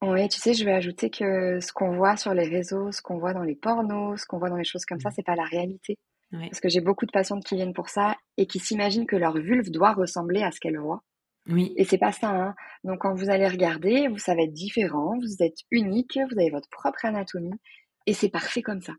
Oui, tu sais, je vais ajouter que ce qu'on voit sur les réseaux, ce qu'on voit dans les pornos, ce qu'on voit dans les choses comme ça, mmh. c'est pas la réalité. Parce que j'ai beaucoup de patientes qui viennent pour ça et qui s'imaginent que leur vulve doit ressembler à ce qu'elles voient. Oui. Et c'est pas ça. Hein. Donc quand vous allez regarder, vous savez être différent, vous êtes unique, vous avez votre propre anatomie et c'est parfait comme ça.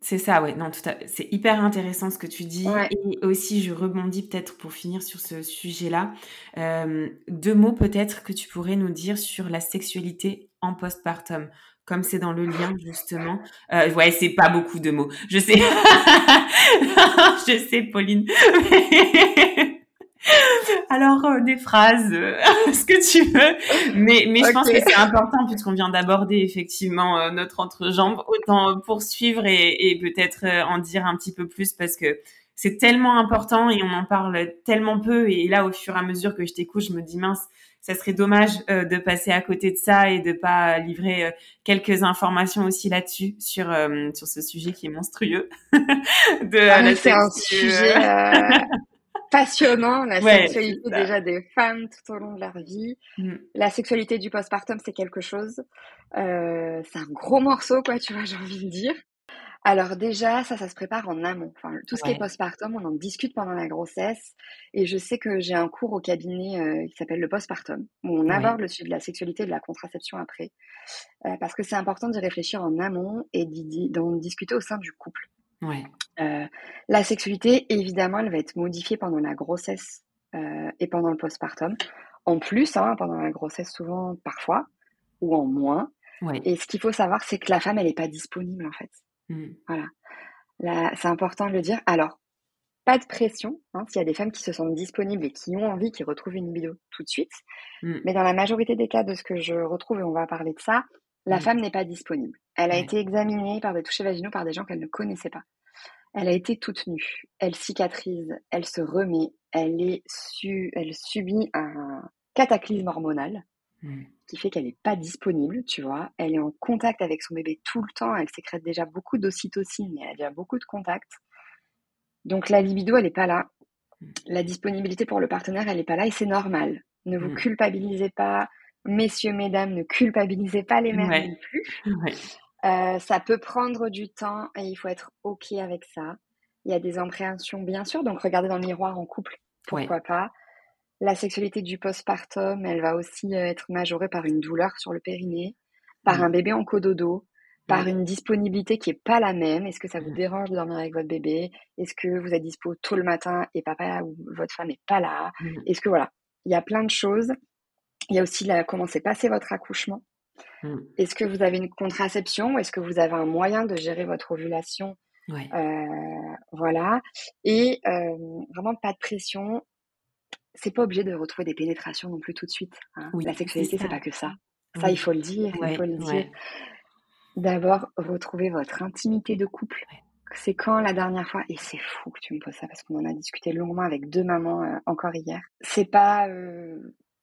C'est ça, ouais. Non, tout à... c'est hyper intéressant ce que tu dis. Et aussi, je rebondis peut-être pour finir sur ce sujet-là. Euh, deux mots peut-être que tu pourrais nous dire sur la sexualité en postpartum comme c'est dans le lien justement. Euh, ouais, c'est pas beaucoup de mots. Je sais, <laughs> je sais, Pauline. <laughs> Alors, euh, des phrases, euh, <laughs> ce que tu veux. Mais, mais je pense que c'est important puisqu'on vient d'aborder effectivement euh, notre entrejambe. Autant poursuivre et, et peut-être en dire un petit peu plus parce que c'est tellement important et on en parle tellement peu. Et là, au fur et à mesure que je t'écoute, je me dis mince, ça serait dommage de passer à côté de ça et de pas livrer quelques informations aussi là-dessus sur sur ce sujet qui est monstrueux. <laughs> de, ah, c'est un sujet <laughs> passionnant, la sexualité déjà des femmes tout au long de leur vie. Mm. La sexualité du postpartum, c'est quelque chose. Euh, c'est un gros morceau, quoi, tu vois, <laughs> j'ai envie de dire. Alors déjà, ça, ça se prépare en amont. Enfin, tout ce qui est postpartum, on en discute pendant la grossesse. Et je sais que j'ai un cours au cabinet euh, qui s'appelle le postpartum, où on aborde le sujet de la sexualité et de la contraception après. Euh, parce que c'est important d'y réfléchir en amont et d'en discuter au sein du couple. Ouais. Euh, la sexualité, évidemment, elle va être modifiée pendant la grossesse euh, et pendant le postpartum. En plus, hein, pendant la grossesse, souvent, parfois, ou en moins. Et ce qu'il faut savoir, c'est que la femme, elle n'est pas disponible, en fait. Mmh. Voilà. C'est important de le dire. Alors, pas de pression, hein, s'il y a des femmes qui se sentent disponibles et qui ont envie, qui retrouvent une vidéo tout de suite. Mmh. Mais dans la majorité des cas de ce que je retrouve, et on va parler de ça, la mmh. femme n'est pas disponible. Elle a été examinée par des touchés vaginaux par des gens qu'elle ne connaissait pas. Elle a été toute nue. Elle cicatrise, elle se remet, elle, est su, elle subit un cataclysme hormonal mmh. qui fait qu'elle n'est pas disponible, tu vois. Elle est en contact avec son bébé tout le temps. Elle sécrète déjà beaucoup d'ocytocine, mais elle a déjà beaucoup de contacts. Donc la libido, elle n'est pas là. La disponibilité pour le partenaire, elle n'est pas là et c'est normal. Ne vous culpabilisez pas messieurs, mesdames, ne culpabilisez pas les mères non plus. Euh, ça peut prendre du temps et il faut être OK avec ça. Il y a des appréhensions, bien sûr, donc regardez dans le miroir en couple, pourquoi pas. La sexualité du postpartum, elle va aussi euh, être majorée par une douleur sur le périnée, par un bébé en cododo, par une disponibilité qui est pas la même. Est-ce que ça vous dérange de dormir avec votre bébé? Est-ce que vous êtes dispo tôt le matin et papa ou votre femme n'est pas là? Est-ce que voilà, il y a plein de choses il y a aussi la, comment s'est passé votre accouchement. Hmm. Est-ce que vous avez une contraception Est-ce que vous avez un moyen de gérer votre ovulation euh, Voilà. Et euh, vraiment pas de pression. C'est pas obligé de retrouver des pénétrations non plus tout de suite. Hein. la sexualité, c'est pas que ça. Ça, il faut le dire. il faut le dire. D'abord, retrouver votre intimité de couple. C'est quand la dernière fois, et c'est fou que tu me poses ça parce qu'on en a discuté longuement avec deux mamans euh, encore hier. C'est pas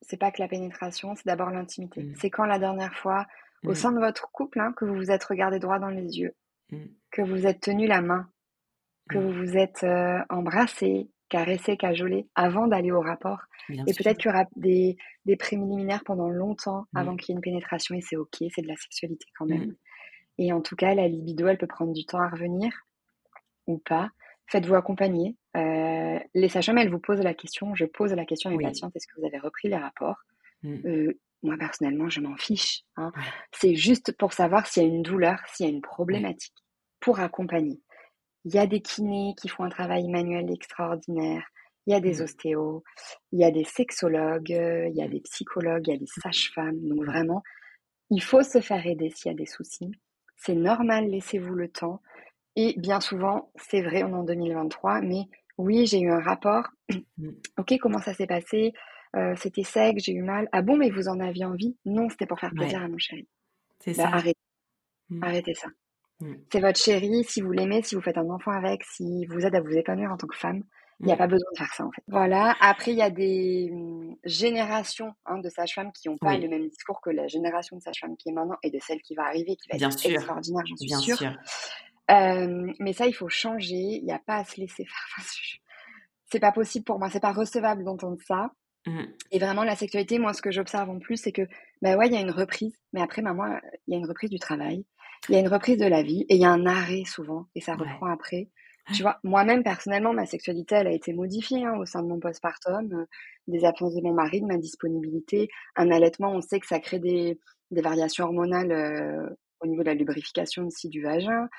c'est pas que la pénétration, c'est d'abord l'intimité. Mm. C'est quand la dernière fois, au mm. sein de votre couple, hein, que vous vous êtes regardé droit dans les yeux, mm. que vous êtes tenu la main, que vous vous êtes euh, embrassé, caressé, cajolé avant d'aller au rapport. et peut-être qu'il y aura des, des préliminaires pendant longtemps avant qu'il y ait une pénétration et c'est ok, c'est de la sexualité quand même. Et en tout cas, la libido, elle peut prendre du temps à revenir ou pas. Faites-vous accompagner. Euh, les sages-femmes, elles vous posent la question. Je pose la question à mes patientes est-ce que vous avez repris les rapports mm. euh, Moi, personnellement, je m'en fiche. Hein. C'est juste pour savoir s'il y a une douleur, s'il y a une problématique, pour accompagner. Il y a des kinés qui font un travail manuel extraordinaire. Il y a des mm. ostéos, il y a des sexologues, il y a mm. des psychologues, il y a des sages-femmes. Donc vraiment, il faut se faire aider s'il y a des soucis. C'est normal, laissez-vous le temps. Et bien souvent, c'est vrai, on est en 2023, mais oui, j'ai eu un rapport. Mmh. <clears throat> ok, comment ça s'est passé? Euh, C'était sec, j'ai eu mal. Ah bon, mais vous en aviez envie? Non, c'était pour faire plaisir à mon chéri. C'est bah, ça. Arrêtez. Mmh. Arrêtez ça. Mmh. C'est votre chéri, si vous l'aimez, si vous faites un enfant avec, si vous aide à vous épanouir en tant que femme, il n'y a pas besoin de faire ça en fait. Voilà. Après, il y a des générations hein, de sages-femmes qui n'ont pas le même discours que la génération de sages-femmes qui est maintenant et de celle qui va arriver, qui va être extraordinaire, j'en suis Bien sûre. Sûr. Euh, mais ça, il faut changer. Il n'y a pas à se laisser faire. <laughs> c'est pas possible pour moi. C'est pas recevable d'entendre ça. Mmh. Et vraiment, la sexualité, moi, ce que j'observe en plus, c'est que, bah ouais, il y a une reprise. Mais après, bah, moi, il y a une reprise du travail. Il y a une reprise de la vie. Et il y a un arrêt souvent. Et ça reprend après. Tu vois, moi-même, personnellement, ma sexualité, elle a été modifiée hein, au sein de mon postpartum. Euh, des absences de mon mari, de ma disponibilité. Un allaitement, on sait que ça crée des, des variations hormonales euh, au niveau de la lubrification aussi du vagin,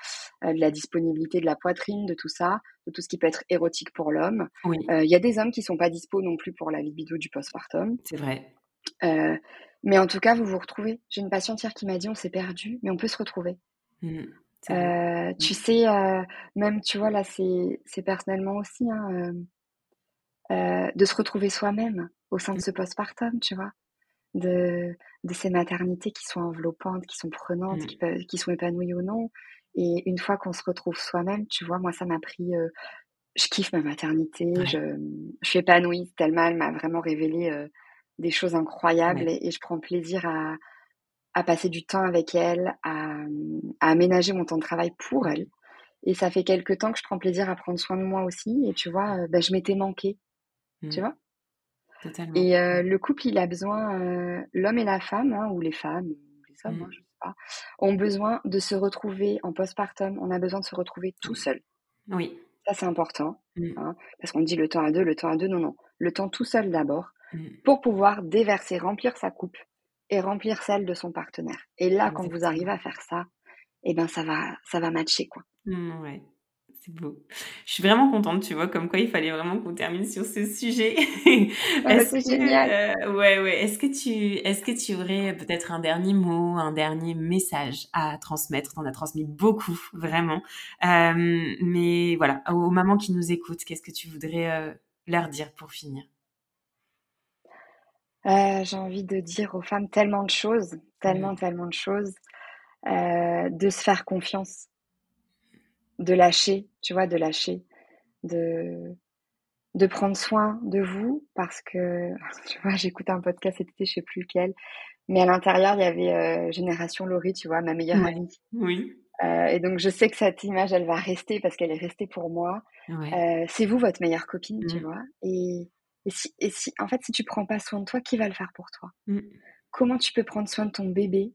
euh, de la disponibilité de la poitrine, de tout ça, de tout ce qui peut être érotique pour l'homme. Euh, il y a des hommes qui sont pas dispo non plus pour la libido du postpartum. C'est vrai. Euh, mais en tout cas, vous vous retrouvez. J'ai une patiente hier qui m'a dit on s'est perdu, mais on peut se retrouver. Mmh, tu mmh. sais, même tu vois là, c'est personnellement aussi. Hein, de se retrouver soi-même au sein de ce postpartum, tu vois, de, de ces maternités qui sont enveloppantes, qui sont prenantes, mmh. qui, peuvent, qui sont épanouies ou non. Et une fois qu'on se retrouve soi-même, tu vois, moi, ça m'a pris. je kiffe ma maternité, je, je suis épanouie tellement elle m'a vraiment révélé des choses incroyables et, je prends plaisir à, à passer du temps avec elle, à, à, aménager mon temps de travail pour elle. Et ça fait quelques temps que je prends plaisir à prendre soin de moi aussi. Et tu vois, bah, je m'étais manquée. Tu mmh. vois? Totalement. Et le couple, il a besoin, l'homme et la femme, hein, ou les femmes, ou les hommes, hein, mmh. je sais pas, ont besoin de se retrouver en postpartum. On a besoin de se retrouver tout seul. Oui. Ça, c'est important. Mmh. Hein, parce qu'on dit le temps à deux, le temps à deux. Non, non. Le temps tout seul d'abord. Pour pouvoir déverser, remplir sa coupe et remplir celle de son partenaire. Et là, quand vous arrivez à faire ça, eh ben, ça va, ça va matcher, quoi. ouais. C'est beau. Je suis vraiment contente, tu vois, comme quoi il fallait vraiment qu'on termine sur ce sujet. <laughs> c'est génial. Euh, ouais, ouais. Est-ce que tu, est-ce que tu aurais peut-être un dernier mot, un dernier message à transmettre? T'en as transmis beaucoup, vraiment. Euh, mais voilà, aux mamans qui nous écoutent, qu'est-ce que tu voudrais euh, leur dire pour finir? J'ai envie de dire aux femmes tellement de choses, tellement, tellement de choses, de se faire confiance de lâcher, tu vois, de lâcher, de, de prendre soin de vous parce que, <laughs> tu vois, j'écoute un podcast cet été, je sais plus lequel, mais à l'intérieur, il y avait euh, Génération Laurie, tu vois, ma meilleure amie. Oui. Euh, et donc, je sais que cette image, elle va rester parce qu'elle est restée pour moi. Euh, c'est vous, votre meilleure copine, tu mm. vois. Et, et, si, et si, en fait, si tu prends pas soin de toi, qui va le faire pour toi? Mm. Comment tu peux prendre soin de ton bébé,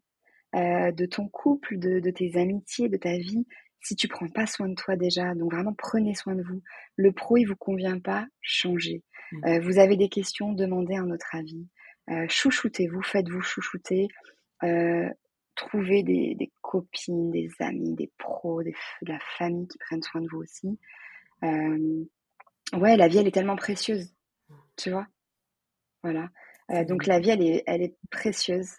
de ton couple, de, de tes amitiés, de ta vie? Si tu prends pas soin de toi déjà, donc vraiment prenez soin de vous. Le pro, il vous convient pas, changez. Mmh. Euh, vous avez des questions, demandez un autre avis. Euh, chouchoutez-vous, faites-vous chouchouter. Euh, trouvez des, des, copines, des amis, des pros, des, de la famille qui prennent soin de vous aussi. Ouais, la vie, elle est tellement précieuse, tu vois. Voilà. Donc la vie, elle est, elle est précieuse.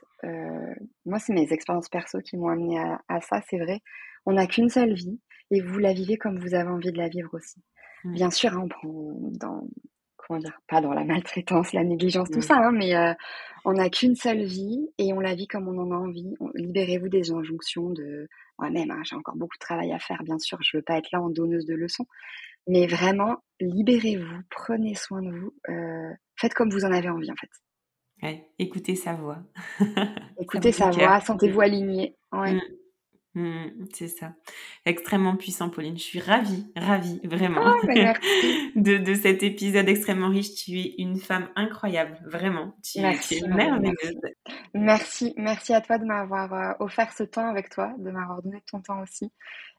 Moi, c'est mes expériences perso qui m'ont amené à, à ça, c'est vrai. On n'a qu'une seule vie et vous la vivez comme vous avez envie de la vivre aussi. Mmh. Bien sûr, hein, on prend dans comment dire, pas dans la maltraitance, la négligence, tout mmh. ça, hein, mais euh, on n'a qu'une seule vie et on la vit comme on en a envie. Libérez-vous des injonctions de moi-même. Hein, j'ai encore beaucoup de travail à faire, bien sûr. Je veux pas être là en donneuse de leçons, mais vraiment libérez-vous, prenez soin de vous, euh, faites comme vous en avez envie en fait. Ouais, écoutez sa voix. <laughs> écoutez sa voix, sentez-vous aligné. Ouais. Mmh. Mmh, c'est ça. Extrêmement puissant, Pauline. Je suis ravie, ravie, vraiment, oh, <laughs> de, de, cet épisode extrêmement riche. Tu es une femme incroyable, vraiment. Tu, merci, es merveilleuse. Merci. merci, à toi de m'avoir euh, offert ce temps avec toi, de m'avoir donné ton temps aussi.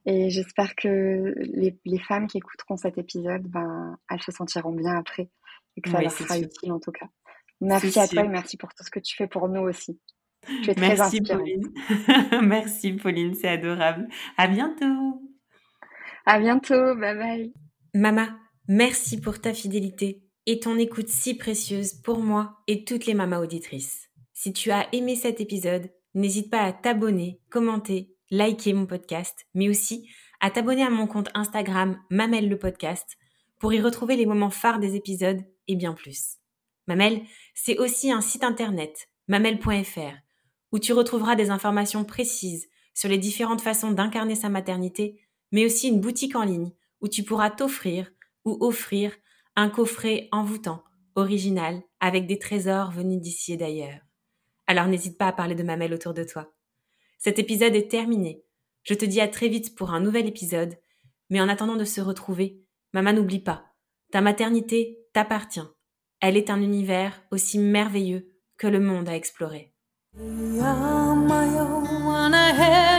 Et j'espère que les, les, femmes qui écouteront cet épisode, ben, elles se sentiront bien après et que ça leur sera utile en tout cas. Merci à toi et merci pour tout ce que tu fais pour nous aussi. Merci Pauline. <laughs> Merci Pauline, c'est adorable. À bientôt. À bientôt, bye bye. Mama, merci pour ta fidélité et ton écoute si précieuse pour moi et toutes les mamas auditrices. Si tu as aimé cet épisode, n'hésite pas à t'abonner, commenter, liker mon podcast, mais aussi à t'abonner à mon compte Instagram Mamel le podcast pour y retrouver les moments phares des épisodes et bien plus. Mamel, c'est aussi un site internet, mamel.fr, où tu retrouveras des informations précises sur les différentes façons d'incarner sa maternité, mais aussi une boutique en ligne où tu pourras t'offrir ou offrir un coffret envoûtant, original, avec des trésors venus d'ici et d'ailleurs. Alors n'hésite pas à parler de Mamel autour de toi. Cet épisode est terminé. Je te dis à très vite pour un nouvel épisode, mais en attendant de se retrouver, maman n'oublie pas, ta maternité t'appartient. Elle est un univers aussi merveilleux que le monde à explorer. Yeah, my own, wanna have.